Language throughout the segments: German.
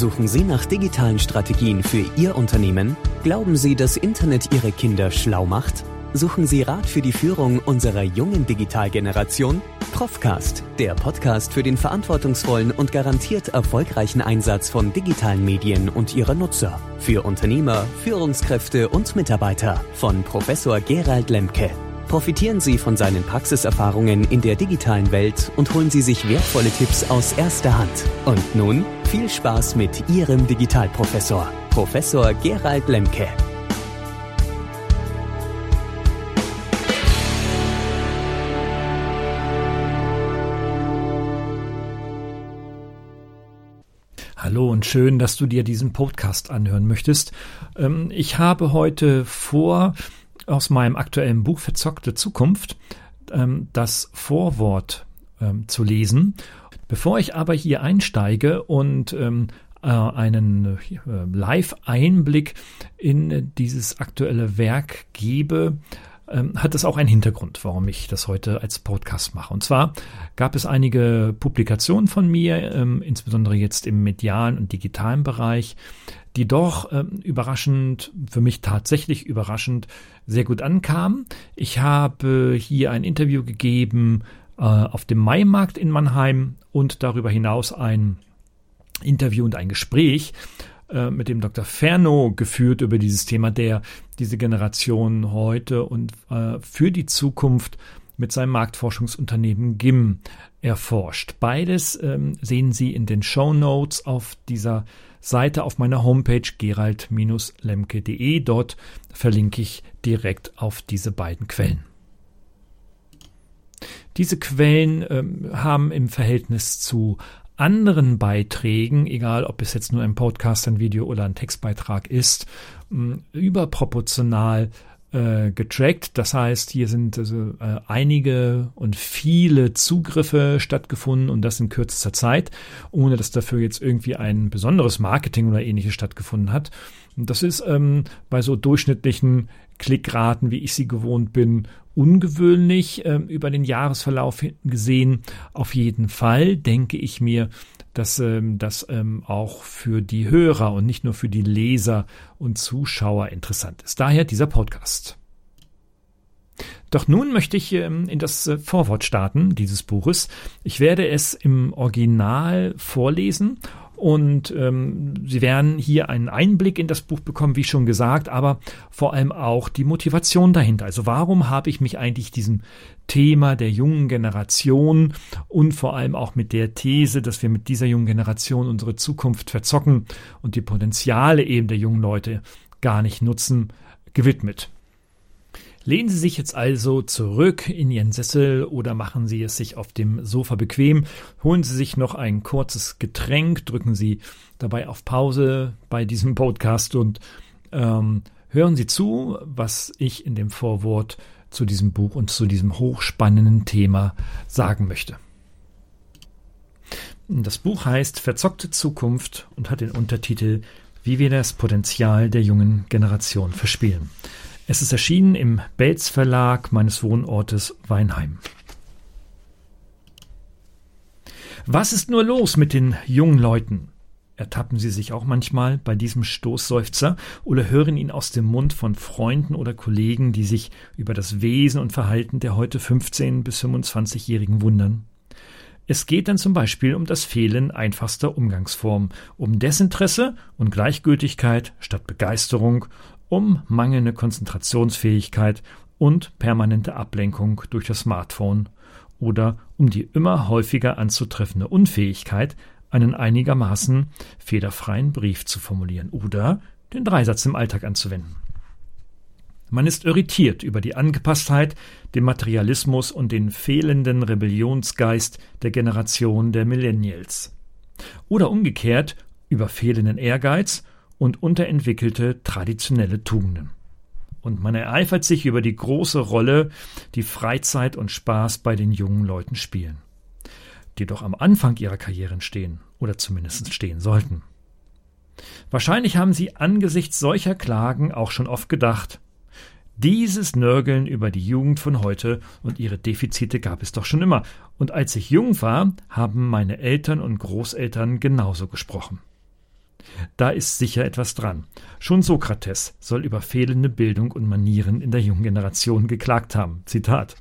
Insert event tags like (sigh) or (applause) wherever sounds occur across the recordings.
Suchen Sie nach digitalen Strategien für Ihr Unternehmen? Glauben Sie, dass Internet Ihre Kinder schlau macht? Suchen Sie Rat für die Führung unserer jungen Digitalgeneration? Profcast, der Podcast für den verantwortungsvollen und garantiert erfolgreichen Einsatz von digitalen Medien und ihrer Nutzer. Für Unternehmer, Führungskräfte und Mitarbeiter von Professor Gerald Lemke. Profitieren Sie von seinen Praxiserfahrungen in der digitalen Welt und holen Sie sich wertvolle Tipps aus erster Hand. Und nun viel Spaß mit Ihrem Digitalprofessor, Professor Gerald Lemke. Hallo und schön, dass du dir diesen Podcast anhören möchtest. Ähm, ich habe heute vor, aus meinem aktuellen Buch Verzockte Zukunft ähm, das Vorwort ähm, zu lesen. Bevor ich aber hier einsteige und ähm, äh, einen äh, Live-Einblick in dieses aktuelle Werk gebe, ähm, hat es auch einen Hintergrund, warum ich das heute als Podcast mache. Und zwar gab es einige Publikationen von mir, ähm, insbesondere jetzt im medialen und digitalen Bereich, die doch ähm, überraschend, für mich tatsächlich überraschend, sehr gut ankamen. Ich habe hier ein Interview gegeben äh, auf dem Maimarkt in Mannheim und darüber hinaus ein Interview und ein Gespräch äh, mit dem Dr. Ferno geführt über dieses Thema, der diese Generation heute und äh, für die Zukunft mit seinem Marktforschungsunternehmen GIM erforscht. Beides ähm, sehen Sie in den Show Notes auf dieser Seite auf meiner Homepage gerald-lemke.de. Dort verlinke ich direkt auf diese beiden Quellen. Diese Quellen ähm, haben im Verhältnis zu anderen Beiträgen, egal ob es jetzt nur ein Podcast, ein Video oder ein Textbeitrag ist, überproportional äh, getrackt. Das heißt, hier sind also äh, einige und viele Zugriffe stattgefunden und das in kürzester Zeit, ohne dass dafür jetzt irgendwie ein besonderes Marketing oder ähnliches stattgefunden hat. Und das ist ähm, bei so durchschnittlichen Klickraten, wie ich sie gewohnt bin, ungewöhnlich äh, über den Jahresverlauf gesehen. Auf jeden Fall denke ich mir, dass ähm, das ähm, auch für die Hörer und nicht nur für die Leser und Zuschauer interessant ist. Daher dieser Podcast. Doch nun möchte ich ähm, in das äh, Vorwort starten dieses Buches. Ich werde es im Original vorlesen und ähm, Sie werden hier einen Einblick in das Buch bekommen, wie schon gesagt, aber vor allem auch die Motivation dahinter. Also warum habe ich mich eigentlich diesem Thema der jungen Generation und vor allem auch mit der These, dass wir mit dieser jungen Generation unsere Zukunft verzocken und die Potenziale eben der jungen Leute gar nicht nutzen, gewidmet. Lehnen Sie sich jetzt also zurück in Ihren Sessel oder machen Sie es sich auf dem Sofa bequem. Holen Sie sich noch ein kurzes Getränk, drücken Sie dabei auf Pause bei diesem Podcast und ähm, hören Sie zu, was ich in dem Vorwort zu diesem Buch und zu diesem hochspannenden Thema sagen möchte. Das Buch heißt Verzockte Zukunft und hat den Untertitel Wie wir das Potenzial der jungen Generation verspielen. Es ist erschienen im Belz Verlag meines Wohnortes Weinheim. Was ist nur los mit den jungen Leuten? Ertappen Sie sich auch manchmal bei diesem Stoßseufzer oder hören ihn aus dem Mund von Freunden oder Kollegen, die sich über das Wesen und Verhalten der heute 15- bis 25-Jährigen wundern? Es geht dann zum Beispiel um das Fehlen einfachster Umgangsform, um Desinteresse und Gleichgültigkeit statt Begeisterung, um mangelnde Konzentrationsfähigkeit und permanente Ablenkung durch das Smartphone oder um die immer häufiger anzutreffende Unfähigkeit, einen einigermaßen federfreien Brief zu formulieren oder den Dreisatz im Alltag anzuwenden. Man ist irritiert über die Angepasstheit, den Materialismus und den fehlenden Rebellionsgeist der Generation der Millennials. Oder umgekehrt über fehlenden Ehrgeiz und unterentwickelte traditionelle Tugenden. Und man ereifert sich über die große Rolle, die Freizeit und Spaß bei den jungen Leuten spielen, die doch am Anfang ihrer Karrieren stehen oder zumindest stehen sollten. Wahrscheinlich haben sie angesichts solcher Klagen auch schon oft gedacht, dieses Nörgeln über die Jugend von heute und ihre Defizite gab es doch schon immer, und als ich jung war, haben meine Eltern und Großeltern genauso gesprochen. Da ist sicher etwas dran. Schon Sokrates soll über fehlende Bildung und Manieren in der jungen Generation geklagt haben. Zitat.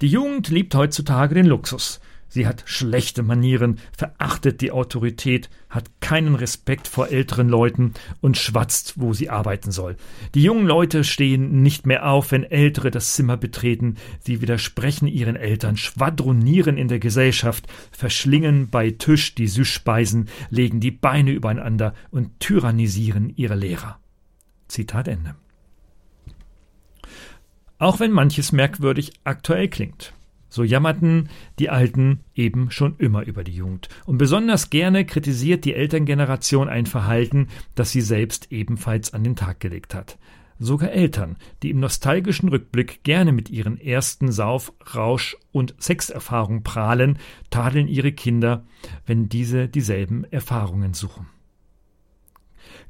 Die Jugend liebt heutzutage den Luxus. Sie hat schlechte Manieren, verachtet die Autorität, hat keinen Respekt vor älteren Leuten und schwatzt, wo sie arbeiten soll. Die jungen Leute stehen nicht mehr auf, wenn Ältere das Zimmer betreten. Sie widersprechen ihren Eltern, schwadronieren in der Gesellschaft, verschlingen bei Tisch die Süßspeisen, legen die Beine übereinander und tyrannisieren ihre Lehrer. Zitat Ende. Auch wenn manches merkwürdig aktuell klingt. So jammerten die Alten eben schon immer über die Jugend. Und besonders gerne kritisiert die Elterngeneration ein Verhalten, das sie selbst ebenfalls an den Tag gelegt hat. Sogar Eltern, die im nostalgischen Rückblick gerne mit ihren ersten Sauf-, Rausch- und Sexerfahrungen prahlen, tadeln ihre Kinder, wenn diese dieselben Erfahrungen suchen.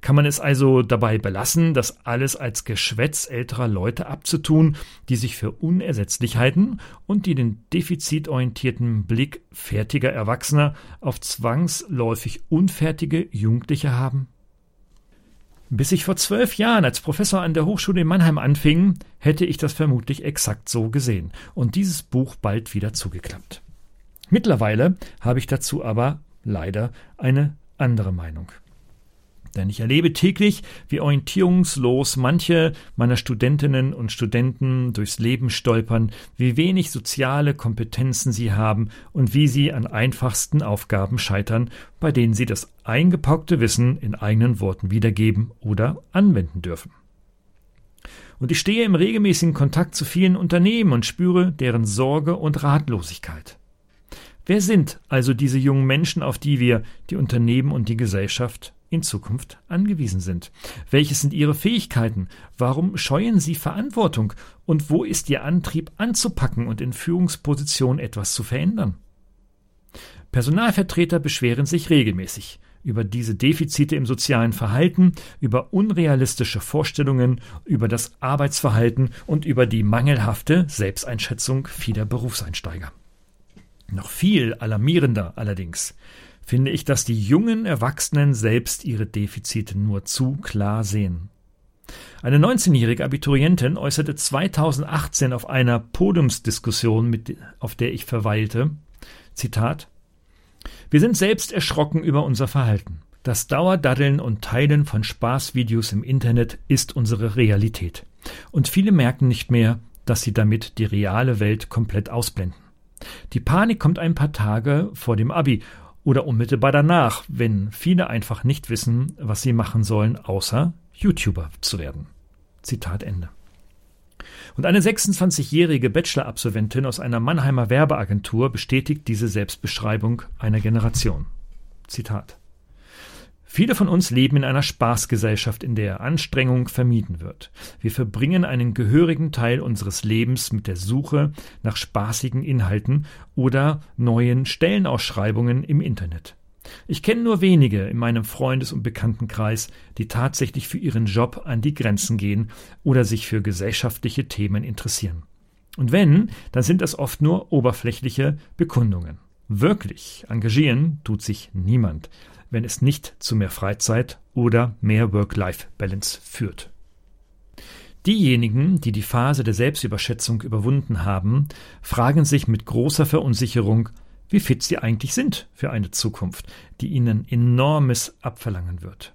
Kann man es also dabei belassen, das alles als Geschwätz älterer Leute abzutun, die sich für unersetzlich halten und die den defizitorientierten Blick fertiger Erwachsener auf zwangsläufig unfertige Jugendliche haben? Bis ich vor zwölf Jahren als Professor an der Hochschule in Mannheim anfing, hätte ich das vermutlich exakt so gesehen und dieses Buch bald wieder zugeklappt. Mittlerweile habe ich dazu aber leider eine andere Meinung. Denn ich erlebe täglich, wie orientierungslos manche meiner Studentinnen und Studenten durchs Leben stolpern, wie wenig soziale Kompetenzen sie haben und wie sie an einfachsten Aufgaben scheitern, bei denen sie das eingepaukte Wissen in eigenen Worten wiedergeben oder anwenden dürfen. Und ich stehe im regelmäßigen Kontakt zu vielen Unternehmen und spüre deren Sorge und Ratlosigkeit. Wer sind also diese jungen Menschen, auf die wir, die Unternehmen und die Gesellschaft, in Zukunft angewiesen sind. Welches sind ihre Fähigkeiten? Warum scheuen sie Verantwortung? Und wo ist ihr Antrieb anzupacken und in Führungspositionen etwas zu verändern? Personalvertreter beschweren sich regelmäßig über diese Defizite im sozialen Verhalten, über unrealistische Vorstellungen, über das Arbeitsverhalten und über die mangelhafte Selbsteinschätzung vieler Berufseinsteiger. Noch viel alarmierender allerdings finde ich, dass die jungen Erwachsenen selbst ihre Defizite nur zu klar sehen. Eine 19-jährige Abiturientin äußerte 2018 auf einer Podiumsdiskussion, mit, auf der ich verweilte, Zitat, Wir sind selbst erschrocken über unser Verhalten. Das Dauerdaddeln und Teilen von Spaßvideos im Internet ist unsere Realität. Und viele merken nicht mehr, dass sie damit die reale Welt komplett ausblenden. Die Panik kommt ein paar Tage vor dem Abi oder unmittelbar danach, wenn viele einfach nicht wissen, was sie machen sollen, außer YouTuber zu werden. Zitat Ende. Und eine 26-jährige Bachelor-Absolventin aus einer Mannheimer Werbeagentur bestätigt diese Selbstbeschreibung einer Generation. Zitat. Viele von uns leben in einer Spaßgesellschaft, in der Anstrengung vermieden wird. Wir verbringen einen gehörigen Teil unseres Lebens mit der Suche nach spaßigen Inhalten oder neuen Stellenausschreibungen im Internet. Ich kenne nur wenige in meinem Freundes- und Bekanntenkreis, die tatsächlich für ihren Job an die Grenzen gehen oder sich für gesellschaftliche Themen interessieren. Und wenn, dann sind das oft nur oberflächliche Bekundungen. Wirklich engagieren tut sich niemand wenn es nicht zu mehr Freizeit oder mehr Work-Life-Balance führt. Diejenigen, die die Phase der Selbstüberschätzung überwunden haben, fragen sich mit großer Verunsicherung, wie fit sie eigentlich sind für eine Zukunft, die ihnen enormes abverlangen wird.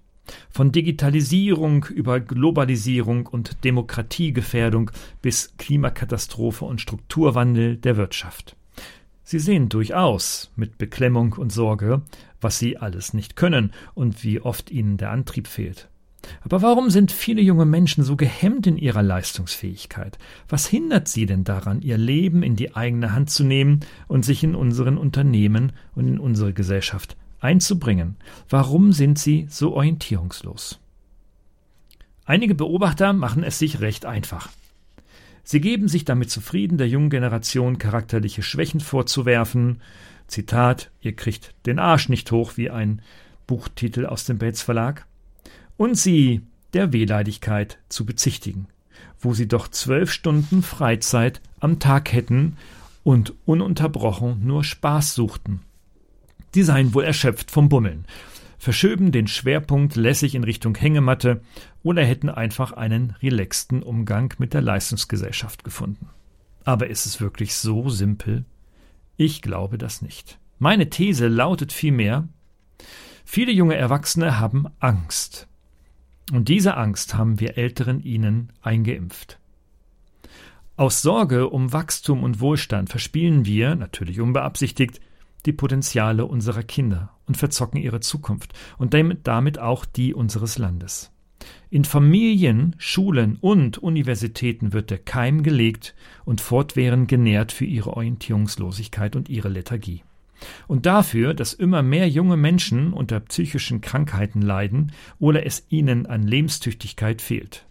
Von Digitalisierung über Globalisierung und Demokratiegefährdung bis Klimakatastrophe und Strukturwandel der Wirtschaft. Sie sehen durchaus mit Beklemmung und Sorge, was sie alles nicht können und wie oft ihnen der Antrieb fehlt. Aber warum sind viele junge Menschen so gehemmt in ihrer Leistungsfähigkeit? Was hindert sie denn daran, ihr Leben in die eigene Hand zu nehmen und sich in unseren Unternehmen und in unsere Gesellschaft einzubringen? Warum sind sie so orientierungslos? Einige Beobachter machen es sich recht einfach. Sie geben sich damit zufrieden, der jungen Generation charakterliche Schwächen vorzuwerfen, Zitat, ihr kriegt den Arsch nicht hoch, wie ein Buchtitel aus dem Bates Verlag, und sie der Wehleidigkeit zu bezichtigen, wo sie doch zwölf Stunden Freizeit am Tag hätten und ununterbrochen nur Spaß suchten. Die seien wohl erschöpft vom Bummeln. Verschöben den Schwerpunkt lässig in Richtung Hängematte oder hätten einfach einen relaxten Umgang mit der Leistungsgesellschaft gefunden. Aber ist es wirklich so simpel? Ich glaube das nicht. Meine These lautet vielmehr, viele junge Erwachsene haben Angst. Und diese Angst haben wir Älteren ihnen eingeimpft. Aus Sorge um Wachstum und Wohlstand verspielen wir, natürlich unbeabsichtigt, die Potenziale unserer Kinder und verzocken ihre Zukunft und damit auch die unseres Landes. In Familien, Schulen und Universitäten wird der Keim gelegt und fortwährend genährt für ihre Orientierungslosigkeit und ihre Lethargie. Und dafür, dass immer mehr junge Menschen unter psychischen Krankheiten leiden oder es ihnen an Lebenstüchtigkeit fehlt.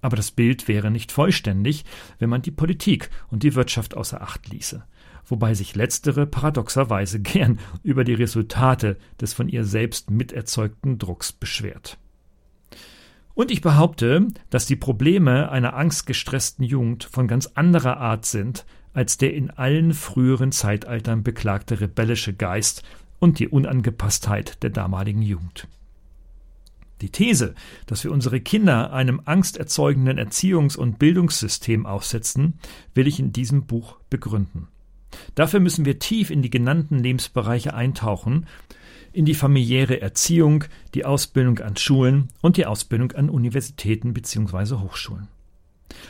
Aber das Bild wäre nicht vollständig, wenn man die Politik und die Wirtschaft außer Acht ließe wobei sich letztere paradoxerweise gern über die Resultate des von ihr selbst miterzeugten Drucks beschwert. Und ich behaupte, dass die Probleme einer angstgestressten Jugend von ganz anderer Art sind als der in allen früheren Zeitaltern beklagte rebellische Geist und die Unangepasstheit der damaligen Jugend. Die These, dass wir unsere Kinder einem angsterzeugenden Erziehungs- und Bildungssystem aussetzen, will ich in diesem Buch begründen. Dafür müssen wir tief in die genannten Lebensbereiche eintauchen, in die familiäre Erziehung, die Ausbildung an Schulen und die Ausbildung an Universitäten bzw. Hochschulen.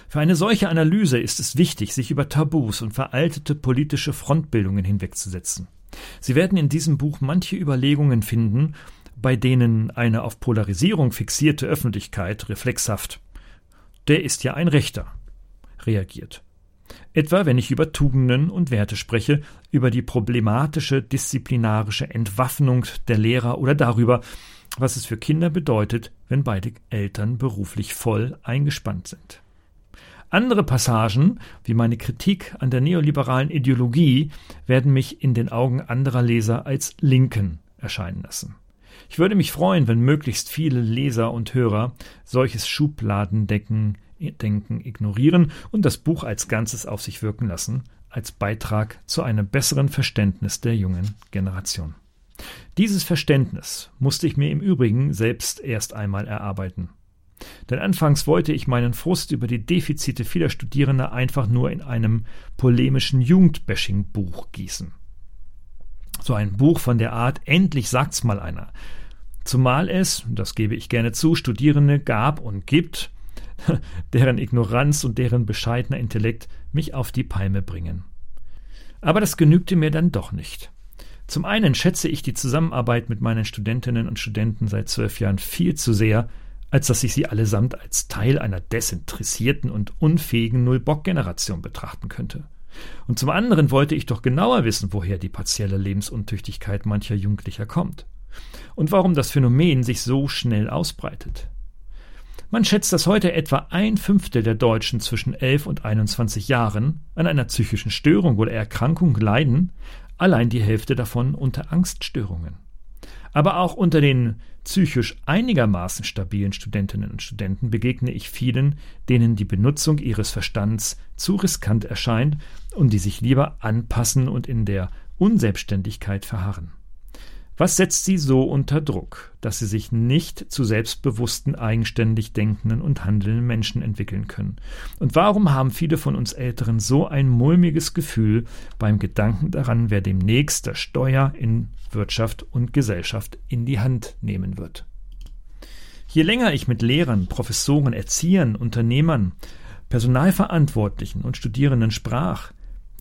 Für eine solche Analyse ist es wichtig, sich über Tabus und veraltete politische Frontbildungen hinwegzusetzen. Sie werden in diesem Buch manche Überlegungen finden, bei denen eine auf Polarisierung fixierte Öffentlichkeit reflexhaft der ist ja ein Rechter reagiert. Etwa wenn ich über Tugenden und Werte spreche, über die problematische disziplinarische Entwaffnung der Lehrer oder darüber, was es für Kinder bedeutet, wenn beide Eltern beruflich voll eingespannt sind. Andere Passagen, wie meine Kritik an der neoliberalen Ideologie, werden mich in den Augen anderer Leser als Linken erscheinen lassen. Ich würde mich freuen, wenn möglichst viele Leser und Hörer solches Schubladendecken Denken ignorieren und das Buch als Ganzes auf sich wirken lassen, als Beitrag zu einem besseren Verständnis der jungen Generation. Dieses Verständnis musste ich mir im Übrigen selbst erst einmal erarbeiten. Denn anfangs wollte ich meinen Frust über die Defizite vieler Studierender einfach nur in einem polemischen Jugendbashing-Buch gießen. So ein Buch von der Art Endlich sagt's mal einer. Zumal es, das gebe ich gerne zu, Studierende gab und gibt, (laughs) deren Ignoranz und deren bescheidener Intellekt mich auf die Palme bringen. Aber das genügte mir dann doch nicht. Zum einen schätze ich die Zusammenarbeit mit meinen Studentinnen und Studenten seit zwölf Jahren viel zu sehr, als dass ich sie allesamt als Teil einer desinteressierten und unfähigen Null-Bock-Generation betrachten könnte. Und zum anderen wollte ich doch genauer wissen, woher die partielle Lebensuntüchtigkeit mancher Jugendlicher kommt. Und warum das Phänomen sich so schnell ausbreitet. Man schätzt, dass heute etwa ein Fünftel der Deutschen zwischen 11 und 21 Jahren an einer psychischen Störung oder Erkrankung leiden, allein die Hälfte davon unter Angststörungen. Aber auch unter den psychisch einigermaßen stabilen Studentinnen und Studenten begegne ich vielen, denen die Benutzung ihres Verstands zu riskant erscheint und die sich lieber anpassen und in der Unselbstständigkeit verharren. Was setzt sie so unter Druck, dass sie sich nicht zu selbstbewussten, eigenständig denkenden und handelnden Menschen entwickeln können? Und warum haben viele von uns Älteren so ein mulmiges Gefühl beim Gedanken daran, wer demnächst das Steuer in Wirtschaft und Gesellschaft in die Hand nehmen wird? Je länger ich mit Lehrern, Professoren, Erziehern, Unternehmern, Personalverantwortlichen und Studierenden sprach,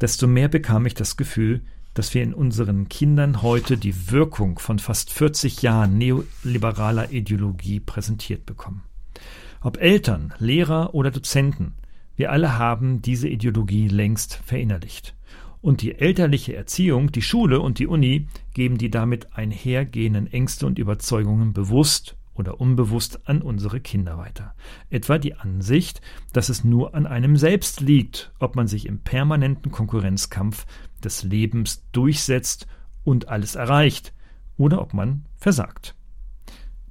desto mehr bekam ich das Gefühl, dass wir in unseren Kindern heute die Wirkung von fast 40 Jahren neoliberaler Ideologie präsentiert bekommen. Ob Eltern, Lehrer oder Dozenten, wir alle haben diese Ideologie längst verinnerlicht. Und die elterliche Erziehung, die Schule und die Uni geben die damit einhergehenden Ängste und Überzeugungen bewusst oder unbewusst an unsere Kinder weiter. Etwa die Ansicht, dass es nur an einem selbst liegt, ob man sich im permanenten Konkurrenzkampf des Lebens durchsetzt und alles erreicht, oder ob man versagt.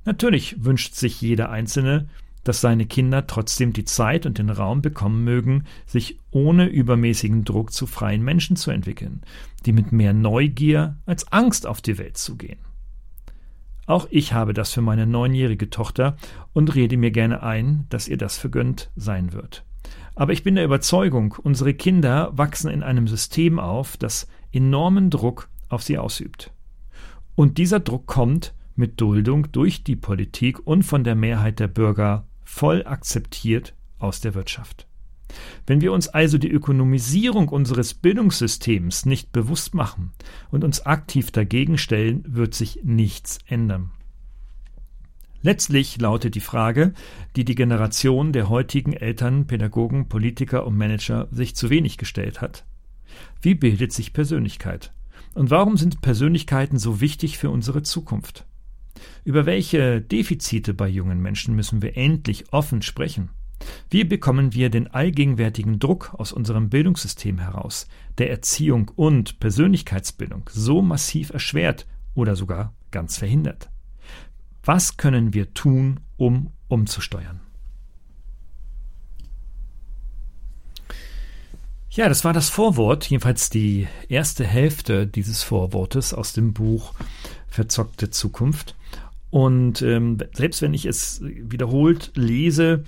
Natürlich wünscht sich jeder Einzelne, dass seine Kinder trotzdem die Zeit und den Raum bekommen mögen, sich ohne übermäßigen Druck zu freien Menschen zu entwickeln, die mit mehr Neugier als Angst auf die Welt zugehen. Auch ich habe das für meine neunjährige Tochter und rede mir gerne ein, dass ihr das vergönnt sein wird. Aber ich bin der Überzeugung, unsere Kinder wachsen in einem System auf, das enormen Druck auf sie ausübt. Und dieser Druck kommt mit Duldung durch die Politik und von der Mehrheit der Bürger voll akzeptiert aus der Wirtschaft. Wenn wir uns also die Ökonomisierung unseres Bildungssystems nicht bewusst machen und uns aktiv dagegen stellen, wird sich nichts ändern. Letztlich lautet die Frage, die die Generation der heutigen Eltern, Pädagogen, Politiker und Manager sich zu wenig gestellt hat. Wie bildet sich Persönlichkeit? Und warum sind Persönlichkeiten so wichtig für unsere Zukunft? Über welche Defizite bei jungen Menschen müssen wir endlich offen sprechen? Wie bekommen wir den allgegenwärtigen Druck aus unserem Bildungssystem heraus, der Erziehung und Persönlichkeitsbildung so massiv erschwert oder sogar ganz verhindert? Was können wir tun, um umzusteuern? Ja, das war das Vorwort, jedenfalls die erste Hälfte dieses Vorwortes aus dem Buch Verzockte Zukunft. Und ähm, selbst wenn ich es wiederholt lese,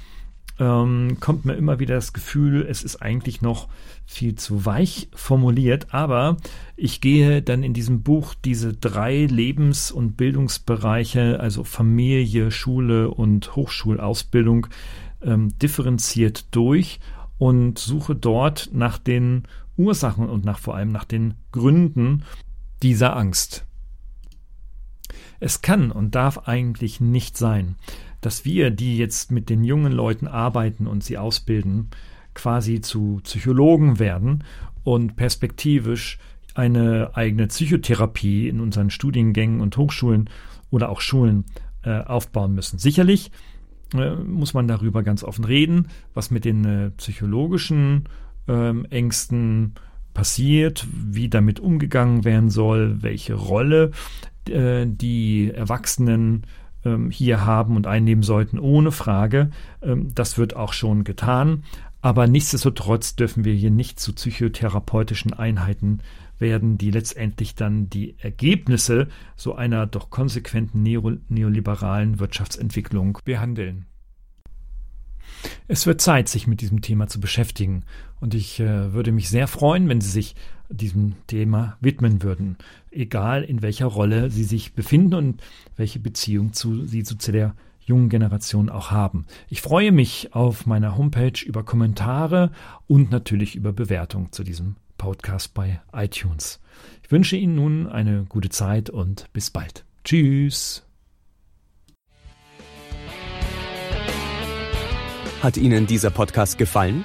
ähm, kommt mir immer wieder das Gefühl, es ist eigentlich noch viel zu weich formuliert, aber ich gehe dann in diesem Buch diese drei Lebens- und Bildungsbereiche, also Familie, Schule und Hochschulausbildung, ähm, differenziert durch und suche dort nach den Ursachen und nach vor allem nach den Gründen dieser Angst. Es kann und darf eigentlich nicht sein, dass wir, die jetzt mit den jungen Leuten arbeiten und sie ausbilden, quasi zu Psychologen werden und perspektivisch eine eigene Psychotherapie in unseren Studiengängen und Hochschulen oder auch Schulen äh, aufbauen müssen. Sicherlich äh, muss man darüber ganz offen reden, was mit den äh, psychologischen ähm, Ängsten passiert, wie damit umgegangen werden soll, welche Rolle äh, die Erwachsenen ähm, hier haben und einnehmen sollten, ohne Frage. Ähm, das wird auch schon getan. Aber nichtsdestotrotz dürfen wir hier nicht zu psychotherapeutischen Einheiten werden, die letztendlich dann die Ergebnisse so einer doch konsequenten neoliberalen Wirtschaftsentwicklung behandeln. Es wird Zeit, sich mit diesem Thema zu beschäftigen, und ich äh, würde mich sehr freuen, wenn Sie sich diesem Thema widmen würden, egal in welcher Rolle Sie sich befinden und welche Beziehung zu, Sie zu der jungen Generation auch haben. Ich freue mich auf meiner Homepage über Kommentare und natürlich über Bewertung zu diesem Podcast bei iTunes. Ich wünsche Ihnen nun eine gute Zeit und bis bald. Tschüss. Hat Ihnen dieser Podcast gefallen?